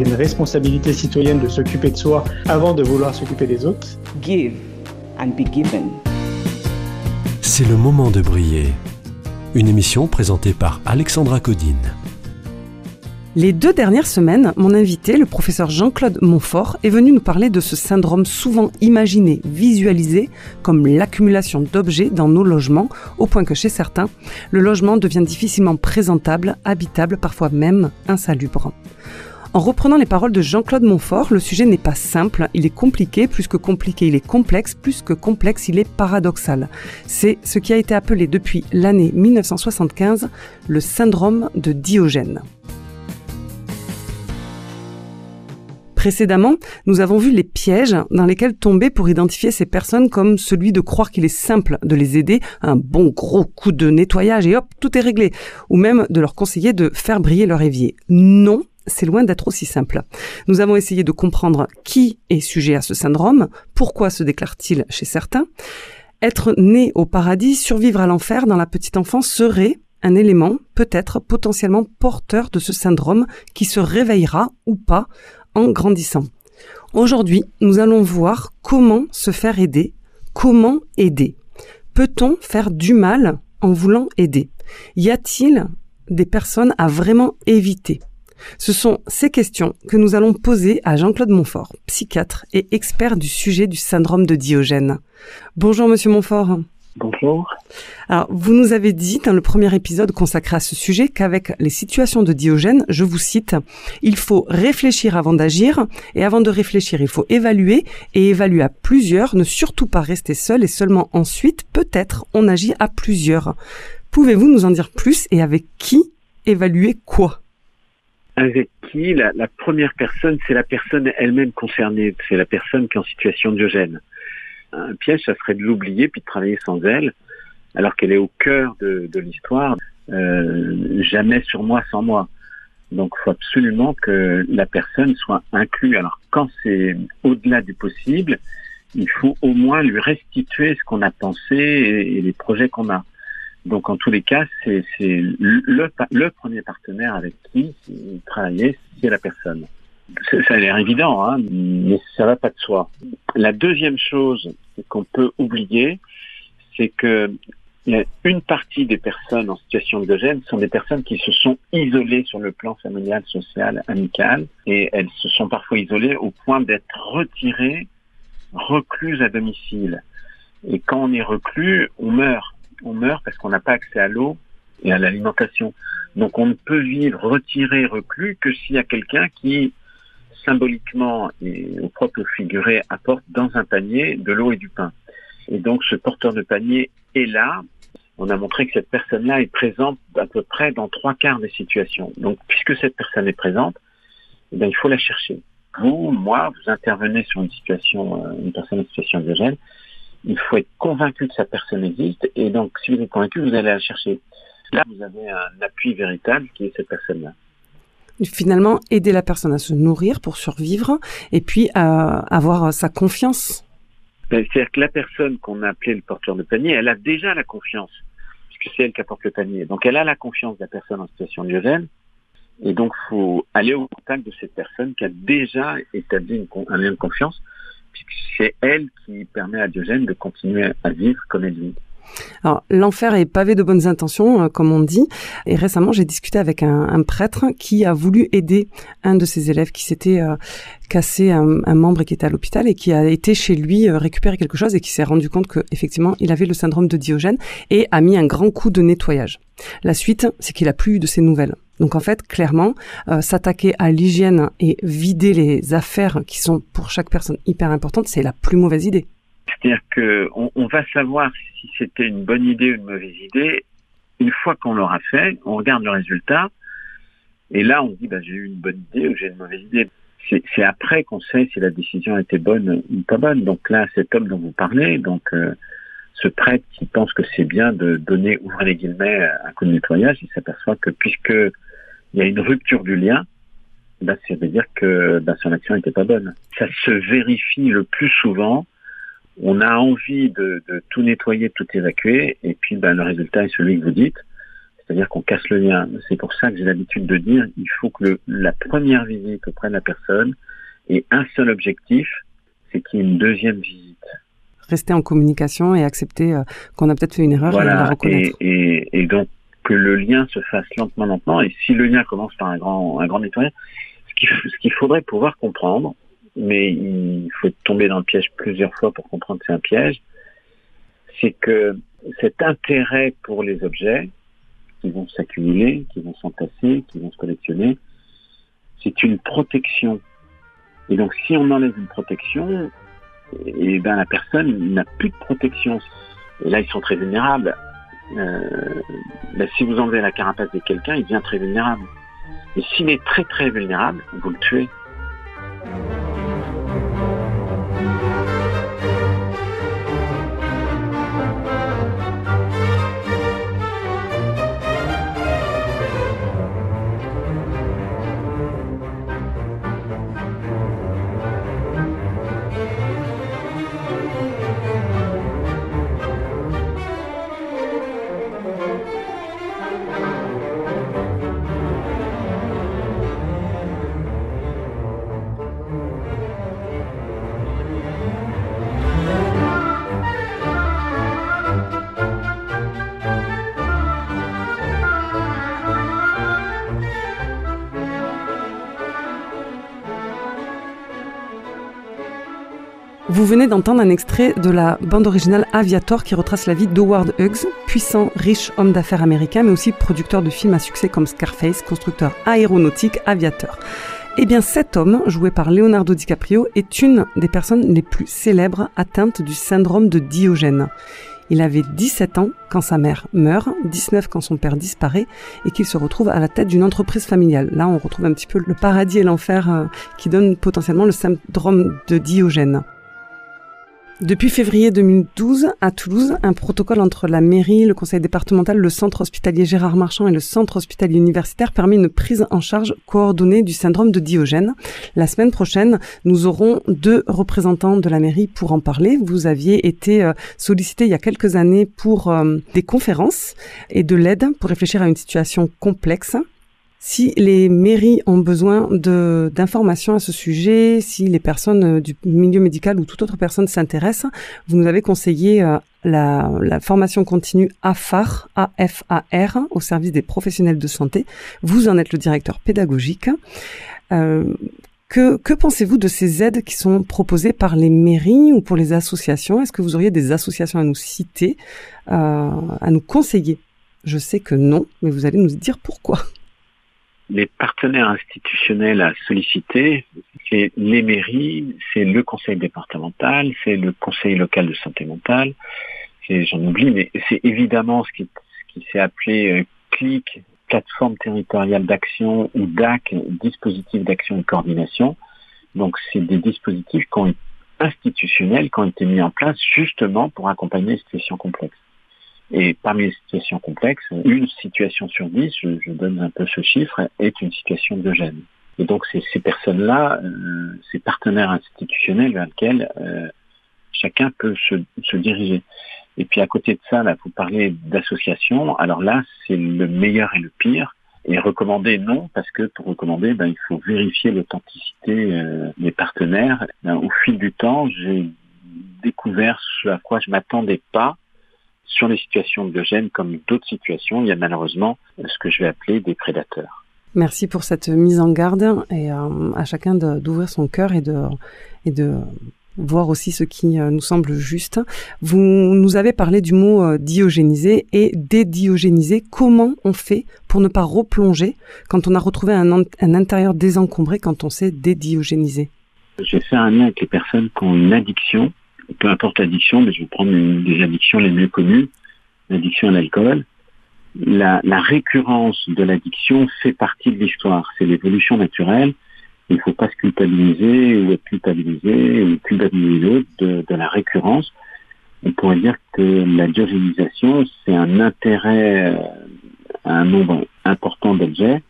y a une responsabilité citoyenne de s'occuper de soi avant de vouloir s'occuper des autres. give and be given. C'est le moment de briller. Une émission présentée par Alexandra Codine. Les deux dernières semaines, mon invité, le professeur Jean-Claude Montfort, est venu nous parler de ce syndrome souvent imaginé, visualisé comme l'accumulation d'objets dans nos logements, au point que chez certains, le logement devient difficilement présentable, habitable, parfois même insalubre. En reprenant les paroles de Jean-Claude Montfort, le sujet n'est pas simple, il est compliqué, plus que compliqué, il est complexe, plus que complexe, il est paradoxal. C'est ce qui a été appelé depuis l'année 1975 le syndrome de Diogène. Précédemment, nous avons vu les pièges dans lesquels tomber pour identifier ces personnes comme celui de croire qu'il est simple de les aider, un bon gros coup de nettoyage et hop, tout est réglé, ou même de leur conseiller de faire briller leur évier. Non, c'est loin d'être aussi simple. Nous avons essayé de comprendre qui est sujet à ce syndrome, pourquoi se déclare-t-il chez certains. Être né au paradis, survivre à l'enfer dans la petite enfance serait un élément, peut-être potentiellement porteur de ce syndrome qui se réveillera ou pas en grandissant. Aujourd'hui, nous allons voir comment se faire aider, comment aider? Peut-on faire du mal en voulant aider? Y a-t-il des personnes à vraiment éviter? Ce sont ces questions que nous allons poser à Jean-Claude Montfort, psychiatre et expert du sujet du syndrome de Diogène. Bonjour Monsieur Montfort. Bonjour. Alors, vous nous avez dit dans le premier épisode consacré à ce sujet qu'avec les situations de Diogène, je vous cite, il faut réfléchir avant d'agir et avant de réfléchir, il faut évaluer et évaluer à plusieurs, ne surtout pas rester seul et seulement ensuite, peut-être, on agit à plusieurs. Pouvez-vous nous en dire plus et avec qui évaluer quoi? Avec qui la, la première personne, c'est la personne elle-même concernée, c'est la personne qui est en situation diogène. Un piège, ça serait de l'oublier puis de travailler sans elle, alors qu'elle est au cœur de, de l'histoire. Euh, jamais sur moi sans moi. Donc, il faut absolument que la personne soit inclue. Alors, quand c'est au-delà du possible, il faut au moins lui restituer ce qu'on a pensé et les projets qu'on a. Donc, en tous les cas, c'est le, le premier partenaire avec qui travailler, c'est la personne. Ça a l'air évident, hein, mais ça va pas de soi. La deuxième chose qu'on peut oublier, c'est que une partie des personnes en situation de gêne sont des personnes qui se sont isolées sur le plan familial, social, amical, et elles se sont parfois isolées au point d'être retirées, recluses à domicile. Et quand on est reclus, on meurt. On meurt parce qu'on n'a pas accès à l'eau et à l'alimentation. Donc on ne peut vivre retiré, reclus que s'il y a quelqu'un qui symboliquement et au propre figuré apporte dans un panier de l'eau et du pain. Et donc ce porteur de panier est là. On a montré que cette personne-là est présente à peu près dans trois quarts des situations. Donc puisque cette personne est présente, eh il faut la chercher. Vous, moi, vous intervenez sur une situation, euh, une personne en situation gêne, il faut être convaincu que sa personne existe et donc si vous êtes convaincu, vous allez la chercher. Là, vous avez un appui véritable qui est cette personne-là Finalement, aider la personne à se nourrir pour survivre et puis à avoir sa confiance. Ben, C'est-à-dire que la personne qu'on a appelée le porteur de panier, elle a déjà la confiance, puisque c'est elle qui apporte le panier. Donc elle a la confiance de la personne en situation diogène, et donc faut aller au contact de cette personne qui a déjà établi une un lien de confiance, c'est elle qui permet à Diogène de continuer à vivre comme elle vit. Alors, l'enfer est pavé de bonnes intentions, euh, comme on dit. Et récemment, j'ai discuté avec un, prêtre qui a voulu aider un de ses élèves qui s'était euh, cassé un, un membre et qui était à l'hôpital et qui a été chez lui euh, récupérer quelque chose et qui s'est rendu compte que effectivement, il avait le syndrome de Diogène et a mis un grand coup de nettoyage. La suite, c'est qu'il a plus eu de ses nouvelles. Donc en fait, clairement, euh, s'attaquer à l'hygiène et vider les affaires qui sont pour chaque personne hyper importantes, c'est la plus mauvaise idée. C'est-à-dire que on, va savoir si c'était une bonne idée ou une mauvaise idée une fois qu'on l'aura fait. On regarde le résultat et là on dit bah, j'ai eu une bonne idée ou j'ai une mauvaise idée. c'est après qu'on sait si la décision était bonne ou pas bonne. Donc là, cet homme dont vous parlez, donc euh, ce prêtre qui pense que c'est bien de donner, ouvrez les guillemets, un coup de nettoyage, il s'aperçoit que puisque il y a une rupture du lien, bah, ça veut dire que bah, son action n'était pas bonne. Ça se vérifie le plus souvent. On a envie de, de tout nettoyer, de tout évacuer, et puis bah, le résultat est celui que vous dites, c'est-à-dire qu'on casse le lien. C'est pour ça que j'ai l'habitude de dire, il faut que le, la première visite auprès de la personne ait un seul objectif, c'est qu'il y ait une deuxième visite. Rester en communication et accepter euh, qu'on a peut-être fait une erreur et la Voilà, et, reconnaître. et, et donc que le lien se fasse lentement, lentement. Et si le lien commence par un grand, un grand nettoyage, ce qu'il faudrait pouvoir comprendre, mais il faut tomber dans le piège plusieurs fois pour comprendre que c'est un piège, c'est que cet intérêt pour les objets qui vont s'accumuler, qui vont s'entasser, qui vont se collectionner, c'est une protection. Et donc si on enlève une protection, et ben la personne n'a plus de protection. Et là, ils sont très vulnérables. Euh, ben, si vous enlevez la carapace de quelqu'un, il devient très vulnérable. Et s'il est très très vulnérable, vous le tuez. Vous venez d'entendre un extrait de la bande originale Aviator qui retrace la vie d'Howard Hughes, puissant, riche homme d'affaires américain, mais aussi producteur de films à succès comme Scarface, constructeur aéronautique, aviateur. Eh bien, cet homme, joué par Leonardo DiCaprio, est une des personnes les plus célèbres atteintes du syndrome de Diogène. Il avait 17 ans quand sa mère meurt, 19 quand son père disparaît et qu'il se retrouve à la tête d'une entreprise familiale. Là, on retrouve un petit peu le paradis et l'enfer euh, qui donne potentiellement le syndrome de Diogène. Depuis février 2012, à Toulouse, un protocole entre la mairie, le conseil départemental, le centre hospitalier Gérard Marchand et le centre hospitalier universitaire permet une prise en charge coordonnée du syndrome de Diogène. La semaine prochaine, nous aurons deux représentants de la mairie pour en parler. Vous aviez été euh, sollicité il y a quelques années pour euh, des conférences et de l'aide pour réfléchir à une situation complexe. Si les mairies ont besoin de d'informations à ce sujet, si les personnes euh, du milieu médical ou toute autre personne s'intéressent, vous nous avez conseillé euh, la, formation continue AFAR, AFAR, au service des professionnels de santé. Vous en êtes le directeur pédagogique. Euh, que, que pensez-vous de ces aides qui sont proposées par les mairies ou pour les associations? Est-ce que vous auriez des associations à nous citer, euh, à nous conseiller? Je sais que non, mais vous allez nous dire pourquoi les partenaires institutionnels à solliciter, c'est les mairies, c'est le conseil départemental, c'est le conseil local de santé mentale, c'est, j'en oublie, mais c'est évidemment ce qui, s'est appelé euh, CLIC, plateforme territoriale d'action ou DAC, dispositif d'action et coordination. Donc c'est des dispositifs qui ont institutionnels, qui ont été mis en place justement pour accompagner les situations complexes. Et parmi les situations complexes, une situation sur dix, je, je donne un peu ce chiffre, est une situation de gêne. Et donc c'est ces personnes-là, euh, ces partenaires institutionnels vers lesquels euh, chacun peut se, se, diriger. Et puis à côté de ça, là, vous parlez d'associations. Alors là, c'est le meilleur et le pire. Et recommander, non, parce que pour recommander, ben, il faut vérifier l'authenticité euh, des partenaires. Ben, au fil du temps, j'ai découvert ce à quoi je m'attendais pas sur les situations de gêne comme d'autres situations. Il y a malheureusement ce que je vais appeler des prédateurs. Merci pour cette mise en garde et euh, à chacun d'ouvrir son cœur et de, et de voir aussi ce qui euh, nous semble juste. Vous nous avez parlé du mot euh, diogéniser et dédiogéniser. Comment on fait pour ne pas replonger quand on a retrouvé un, un intérieur désencombré, quand on s'est dédiogénisé? J'ai fait un lien avec les personnes qui ont une addiction, peu importe l'addiction, mais je vais prendre une des addictions les mieux connues, l'addiction à l'alcool. La, la, récurrence de l'addiction fait partie de l'histoire, c'est l'évolution naturelle. il ne faut pas se culpabiliser ou être culpabilisé ou culpabiliser de, de la récurrence. On pourrait dire que la diogénisation, c'est un intérêt euh, à un nombre important d'objets.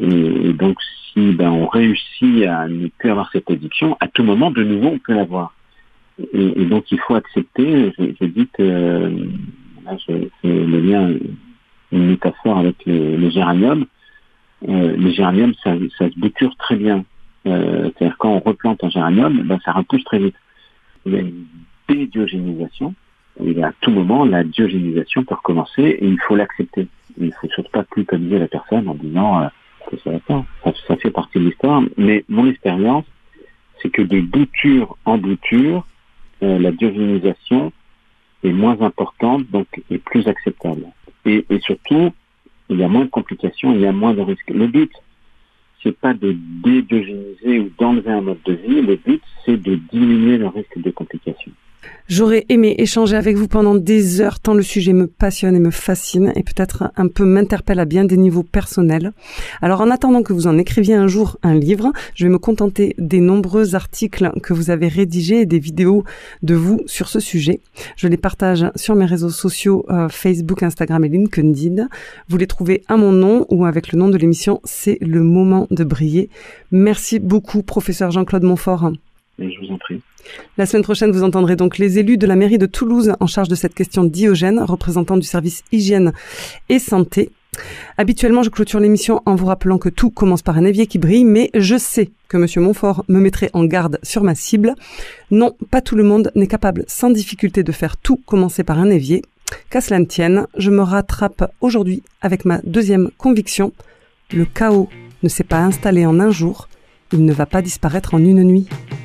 Et, et donc, si ben, on réussit à ne plus avoir cette addiction, à tout moment, de nouveau, on peut l'avoir. Et, et donc, il faut accepter. Je, je dis que là, fais le lien, une métaphore avec les, les géraniums. Euh, les géraniums, ça, ça se bouture très bien. Euh, C'est-à-dire quand on replante un géranium, ben, ça repousse très vite. Il y a une dédiogénisation. Et à tout moment, la diogénisation peut recommencer et il faut l'accepter. Il ne faut surtout pas culpabiliser la personne en disant euh, que ça va pas. Ça, ça fait partie de l'histoire. Mais mon expérience, c'est que de bouture en bouture, euh, la diogénisation est moins importante, donc est plus acceptable. Et, et surtout, il y a moins de complications, il y a moins de risques. Le but, c'est pas de dédiogéniser ou d'enlever un mode de vie. Le but, c'est de diminuer le risque de complications. J'aurais aimé échanger avec vous pendant des heures tant le sujet me passionne et me fascine et peut-être un peu m'interpelle à bien des niveaux personnels. Alors en attendant que vous en écriviez un jour un livre, je vais me contenter des nombreux articles que vous avez rédigés et des vidéos de vous sur ce sujet. Je les partage sur mes réseaux sociaux euh, Facebook, Instagram et LinkedIn. Vous les trouvez à mon nom ou avec le nom de l'émission C'est le moment de briller. Merci beaucoup professeur Jean-Claude Montfort. La semaine prochaine, vous entendrez donc les élus de la mairie de Toulouse en charge de cette question diogène, représentant du service hygiène et santé. Habituellement, je clôture l'émission en vous rappelant que tout commence par un évier qui brille, mais je sais que Monsieur Montfort me mettrait en garde sur ma cible. Non, pas tout le monde n'est capable sans difficulté de faire tout commencer par un évier. Qu'à cela ne tienne, je me rattrape aujourd'hui avec ma deuxième conviction. Le chaos ne s'est pas installé en un jour, il ne va pas disparaître en une nuit.